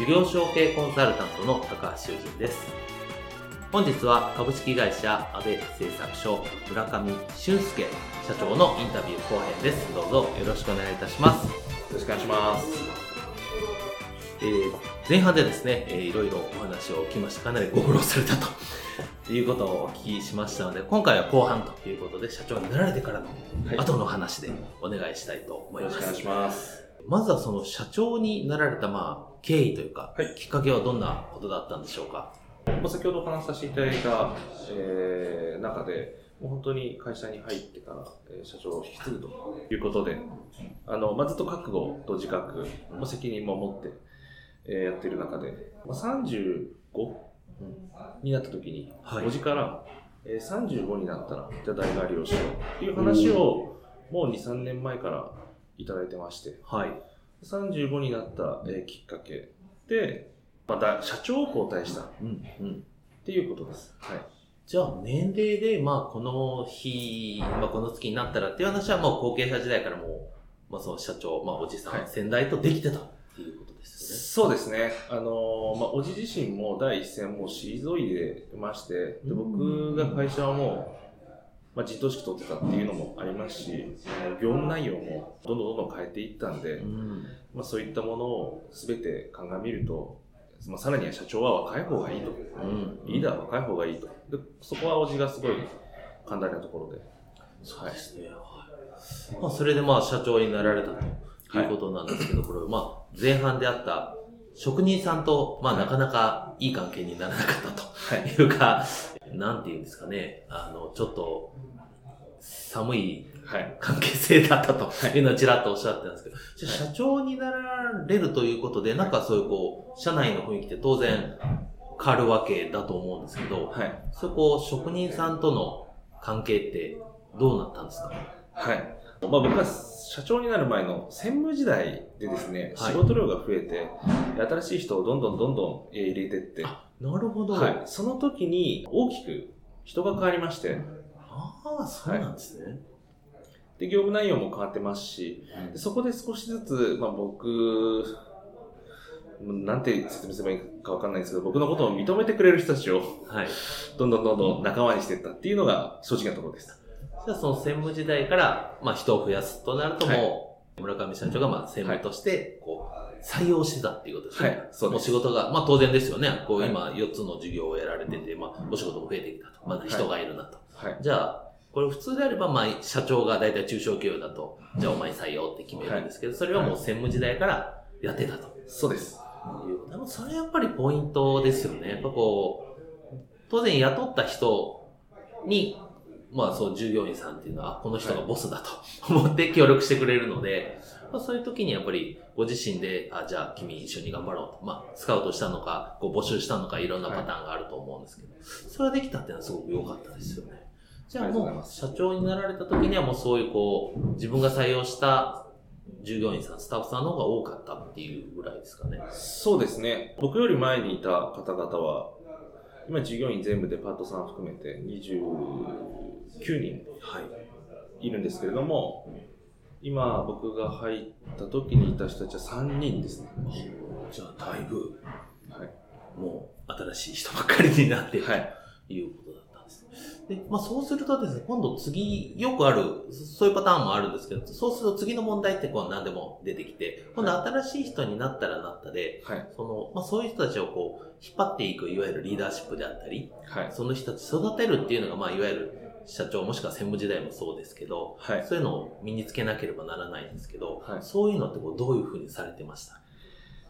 事業承継コンサルタントの高橋修人です。本日は株式会社安倍製作所村上俊介社長のインタビュー後編です。どうぞよろしくお願いいたします。よろしくお願いします。えー、前半でですね、えー、いろいろお話を聞きました。かなりご苦労されたということをお聞きしましたので、今回は後半ということで、社長になられてからの後の話でお願いしたいと思います。よろしくお願いします。まずはその社長になられた、まあ、経緯というか、はい、きっかけはどんなことだったんでしょうか？先ほどお話しさせていただいた、えー、中で、もう本当に会社に入ってから、えー、社長を引き継ぐということで、あの、まあ、ずっと覚悟と自覚、うん、責任も持って、えー、やっている中で、まあ、35、になった時に、はい、5時から、えー、35になったら、じゃあ代替わりをしようっていう話を、もう2、3年前からいただいてまして、はい。35になった、えー、きっかけで、また社長を交代した。うん。うん。っていうことです。はい。じゃあ、年齢で、まあ、この日、まあ、この月になったらっていう話はもう後継者時代からもう、まあ、その社長、まあ、おじさん、はい、先代とできてたっていうことですよね。そうですね。あのー、まあ、おじ自身も第一線もう退いでまして、で僕が会社はもう、まあ、陣頭指揮取ってたっていうのもありますし、業務内容もどんどんどんどん変えていったんで、うん、まあ、そういったものを全て鑑みると、まあ、さらには社長は若い方がいいと、うん、リーダーは若い方がいいと。でそこはおじがすごい寛大なところで。そうですね。はい、まあ、それでまあ社長になられたということなんですけど、はい、これまあ前半であった職人さんと、まあ、なかなかいい関係にならなかったというか、なんていうんですかね、あの、ちょっと、寒い関係性だったとい。うのはちらっとおっしゃってたんですけど、じゃ社長になられるということで、なんかそういうこう、社内の雰囲気って当然変わるわけだと思うんですけど、はい、そこ、職人さんとの関係ってどうなったんですか？はい。まあ僕は社長になる前の専務時代でですね、仕事量が増えて、新しい人をどんどんどんどん入れてって、なるほど。はい。その時に大きく人が変わりまして。ああ、そうなんですね。はい、で、業務内容も変わってますし、うん、そこで少しずつ、まあ僕、なんて説明すればいいかわかんないんですけど、僕のことを認めてくれる人たちを、はい。どんどんどんどん仲間にしていったっていうのが正直なところでした。じゃあその専務時代から、まあ人を増やすとなるともう、村上社長がまあ専務として、こう、採用してたっていうことですね。はい。そうもう仕事が、まあ当然ですよね。こう今4つの授業をやられてて、まあお仕事も増えてきたと。まだ人がいるなと。はい。じゃあ、これ普通であれば、まあ社長が大体中小企業だと、じゃあお前採用って決めるんですけど、それはもう専務時代からやってたと。そうです。でもそれやっぱりポイントですよね。やっぱこう、当然雇った人にまあそう従業員さんっていうのは、この人がボスだと 思って協力してくれるので、まあ、そういう時にやっぱりご自身で、あ、じゃあ君一緒に頑張ろうと。まあ、スカウトしたのか、こう募集したのか、いろんなパターンがあると思うんですけど、それができたっていうのはすごく良かったですよね。じゃあもう、社長になられた時にはもうそういうこう、自分が採用した従業員さん、スタッフさんの方が多かったっていうぐらいですかね。そうですね。僕より前にいた方々は、今従業員全部でパートさん含めて29人いるんですけれども、今僕が入った時にいた人たちは3人ですね。じゃあだいぶ、はい、もう新しい人ばっかりになっている、はい、ということだったんです。で、まあそうするとですね、今度次、よくある、そういうパターンもあるんですけど、そうすると次の問題ってこう何でも出てきて、今度新しい人になったらなったで、はい。その、まあそういう人たちをこう、引っ張っていく、いわゆるリーダーシップであったり、はい。その人たち育てるっていうのが、まあいわゆる社長もしくは専務時代もそうですけど、はい。そういうのを身につけなければならないんですけど、はいそういうのってこうどういうふうにされてました？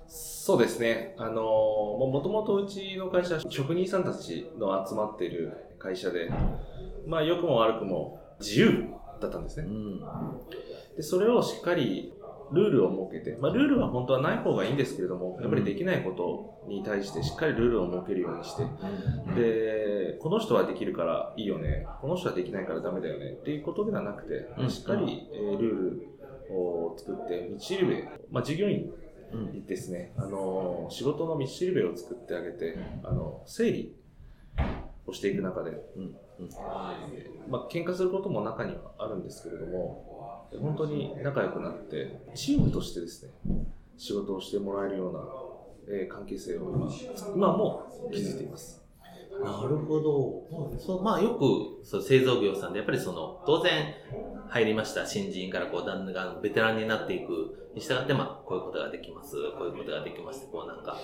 そうですね。あのー、もともとうちの会社は職人さんたちの集まっている会社で、まあ良くも悪くも自由だったんですね。ん。で、それをしっかりルールを設けて、まあルールは本当はない方がいいんですけれども、やっぱりできないことに対してしっかりルールを設けるようにして、で、この人はできるからいいよね、この人はできないからダメだよねっていうことではなくて、うんしっかり、えールールを作って、道しるべ、まあ従業員うん。にですね、あの仕事の道しるべを作ってあげて、あの整理をしていく中で、うん。うん。まあ喧嘩することも中にはあるんですけれども、本当に仲良くなって、チームとしてですね、仕事をしてもらえるような、えー関係性を今、今も築いています。なるほど。そうまあよくそう製造業さんでやっぱりその当然入りました新人からこうだんだんベテランになっていくに従ってまあこういうことができますこういうことができますこうなんか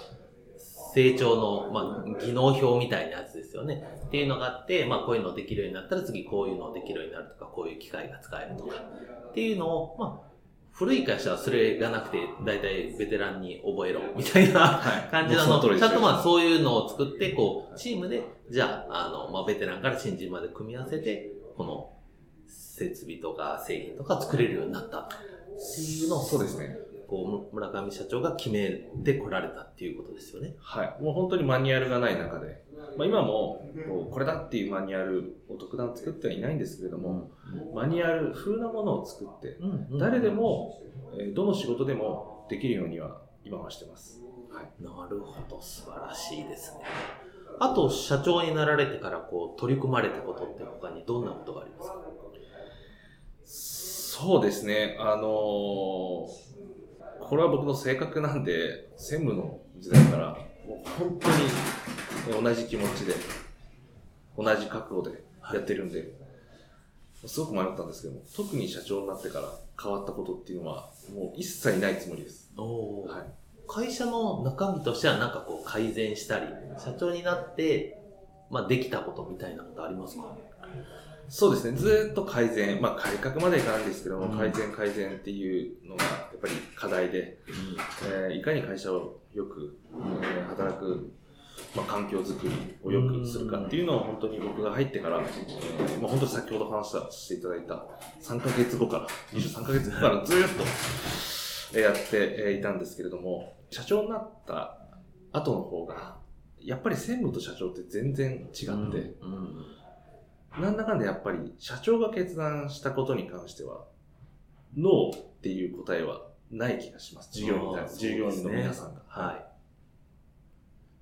成長のまあ技能表みたいなやつですよね。っていうのがあってまあこういうのできるようになったら次こういうのできるようになるとかこういう機械が使えるとか。っていうのをまあ古い会社はそれがなくて大体ベテランに覚えろみたいなはい。感じなの、もうその通りですちゃんとまあそういうのを作って、こう、チームで、じゃあ、あの、まあベテランから新人まで組み合わせて、この、設備とか製品とか作れるようになったっていうのを、そうですね。こう、村上社長が決めてこられたっていうことですよね。はい。もう本当にマニュアルがない中で、まあ、今もこれだっていうマニュアルを特段作ってはいないんですけれども、マニュアル風なものを作って、うん誰で、も、えーどの仕事でもできるようには今はしてます。はい。なるほど、素晴らしいですね。あと、社長になられてから、こう、取り組まれたことって他にどんなことがありますか？そうですね。あのーこれは僕の性格なんで、専務の時代から、もう本当にえー同じ気持ちで、同じ覚悟でやってるんで、すごく迷ったんですけども、特に社長になってから変わったことっていうのは、もう一切ないつもりです。おはい。会社の中身としてはなんかこう改善したり、社長になって、まあできたことみたいなことありますか？そうですね。ずーっと改善、まあ改革までいかないんですけども、うん。改善改善っていうのがやっぱり課題で、えーいかに会社をよく、えー働く、まあ、環境づくりをよくするかっていうのを本当に僕が入ってから、えーまあ、本当に先ほど話したしていただいた3ヶ月後から、23ヶ月後からずーっとえーやってえーいたんですけれども、社長になった後の方が、やっぱり専務と社長って全然違って、うんなんだかんだやっぱり社長が決断したことに関しては、ノーっていう答えはない気がします。従業従業員の皆さんが。はい。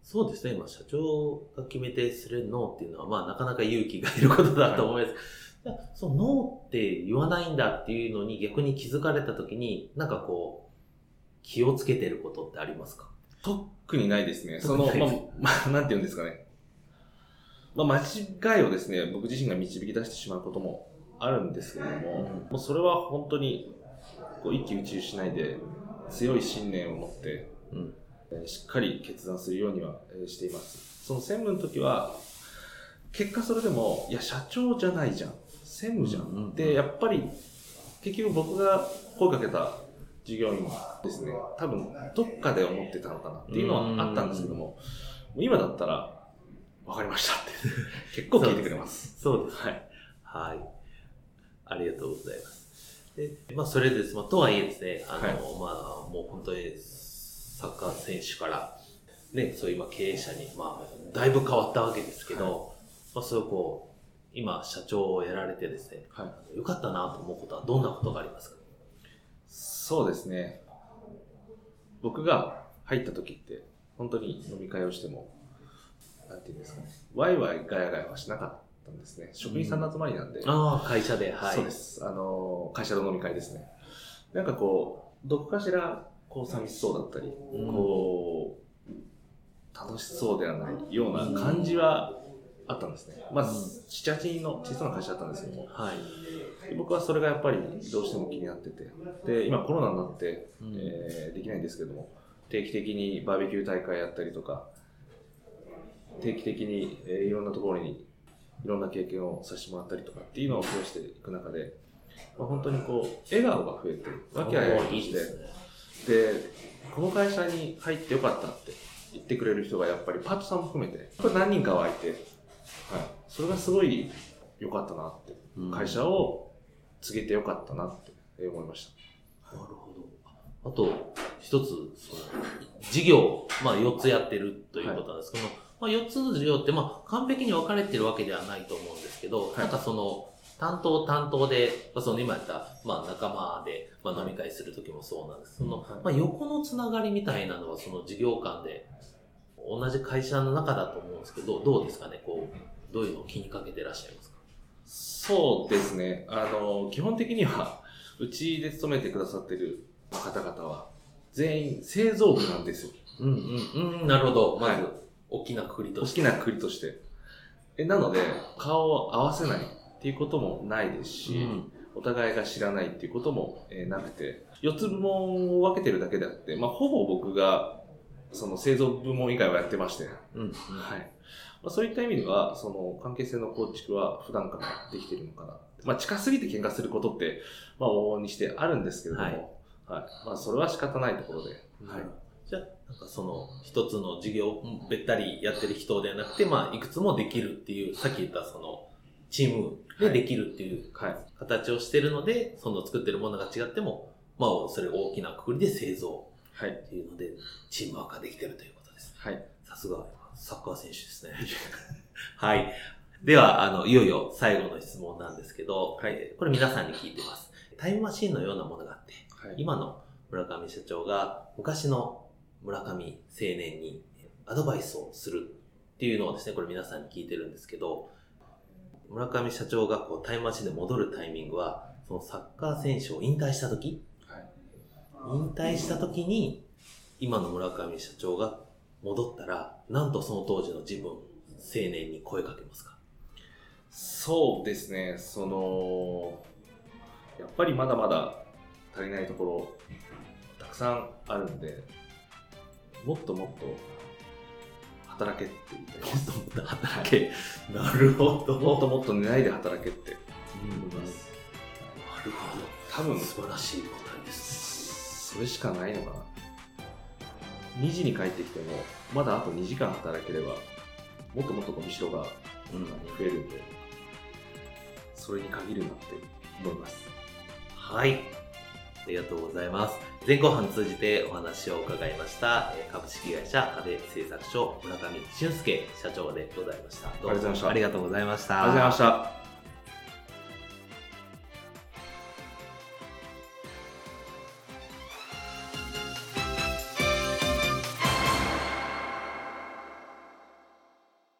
そうですね、今、社長が決めてするノーっていうのは、まあ、なかなか勇気がいることだと思います。そのノーって言わないんだっていうのに逆に気づかれたときに、なんかこう、気をつけてることってありますか？特にないですね。その、まあ、まあ、なんて言うんですかね。まあ、間違いをですね、僕自身が導き出してしまうこともあるんですけれども、うんもうそれは本当に、こう、一喜一憂しないで、強い信念を持って、うん。えーしっかり決断するようにはえーしています。その専務の時は、結果それでも、いや、社長じゃないじゃん。専務じゃん。うんうんで、やっぱり、結局僕が声かけた従業員ですね、多分、どっかで思ってたのかなっていうのはあったんですけども、もう今だったら、わかりましたって。結構聞いてくれます。そうです。はい。はい。ありがとうございます。で、まあ、それです。まあ、とはいえですね、あの、はいまあ、もう本当に、サッカー選手から、ね、そういう今経営者に、まあ、だいぶ変わったわけですけど、まあ、そういうこう、今、社長をやられてですね、はい。よかったなと思うことはどんなことがありますか？そうですね。僕が入った時って、本当に飲み会をしても、なんていうんですかね、ワイワイガヤガヤはしなかったんですね。職人さんの集まりなんで、ああ、会社で、はい。そうです。あの、会社の飲み会ですね。なんかこう、どこかしら、こう、寂しそうだったり、うんこう、楽しそうではないような感じはあったんですね。まず、7、8人の小さな会社だったんですけども、はい。で僕はそれがやっぱりどうしても気になってて、で、今コロナになって、うんえーできないんですけども、定期的にバーベキュー大会やったりとか、定期的に、えーいろんなところにいろんな経験をさせてもらったりとかっていうのを増やしていく中で、まあ、本当にこう、笑顔が増えて、和気あいあいとして、ですね。で、この会社に入ってよかったって言ってくれる人がやっぱりパートさんも含めて、これ何人かはいて、はい。それがすごい良かったなって、うん会社を告げてよかったなって思いました。なるほど。あと、一つ、その、事業、まあ4つやってるということなんですけど、まあ4つの事業って、まあ完璧に分かれてるわけではないと思うんですけど、はいなんかその、担当担当で、まあ、その今やった、まあ仲間で、まあ飲み会するときもそうなんです。その、はいまあ横のつながりみたいなのは、その事業間で、同じ会社の中だと思うんですけど、どうですかね？こう、どういうのを気にかけてらっしゃいますか？そうですね。あの、基本的には、うちで勤めてくださってる方々は、全員製造部なんですよ。うんうん、うん、なるほど。まず、はい大きなくくりとして。大きなくくりとして。えなので、顔を合わせないっていうこともないですし、うんお互いが知らないっていうことも、えーなくて、4つ部門を分けてるだけであって、まあ、ほぼ僕が、その製造部門以外はやってまして、うん、うん。はい。まあ、そういった意味では、その関係性の構築は普段からできているのかな。まあ、近すぎて喧嘩することって、まあ、往々にしてあるんですけれども、ははいい。まあ、それは仕方ないところで、はい。じゃあ、なんかその、一つの事業をべったりやってる人ではなくて、まあ、いくつもできるっていう、さっき言ったその、チームでできるっていうはい。形をしてるので、その作ってるものが違っても、まあ、それ大きなくくりで製造はい。っていうので、チームワークができてるということですね。はい。さすが、サッカー選手ですね。はい。では、あの、いよいよ最後の質問なんですけど、はい、これ皆さんに聞いてます。タイムマシンのようなものがあって、はい。今の村上社長が昔の村上青年にアドバイスをするっていうのをですね、これ皆さんに聞いてるんですけど、村上社長がこうタイムマシンで戻るタイミングは、そのサッカー選手を引退した時、はい。引退した時に、今の村上社長が戻ったら、なんとその当時の自分、青年に声かけますか？そうですね、その、やっぱりまだまだ足りないところ、たくさんあるんで、もっともっと働けって言いたい。もっともっと働け。なるほど。もっともっと寝ないで働けってうん思います。なるほど。多分素晴らしい答えです。それしかないのかな。2時に帰ってきても、まだあと2時間働ければ、もっともっとゴミ代がうん。増えるんで、それに限るなって思います。はい。ありがとうございます。前後半通じてお話を伺いました、えー株式会社壁製作所村上俊介社長でございました。どうもありがとうございましたありがとうございました。ありがとうございました。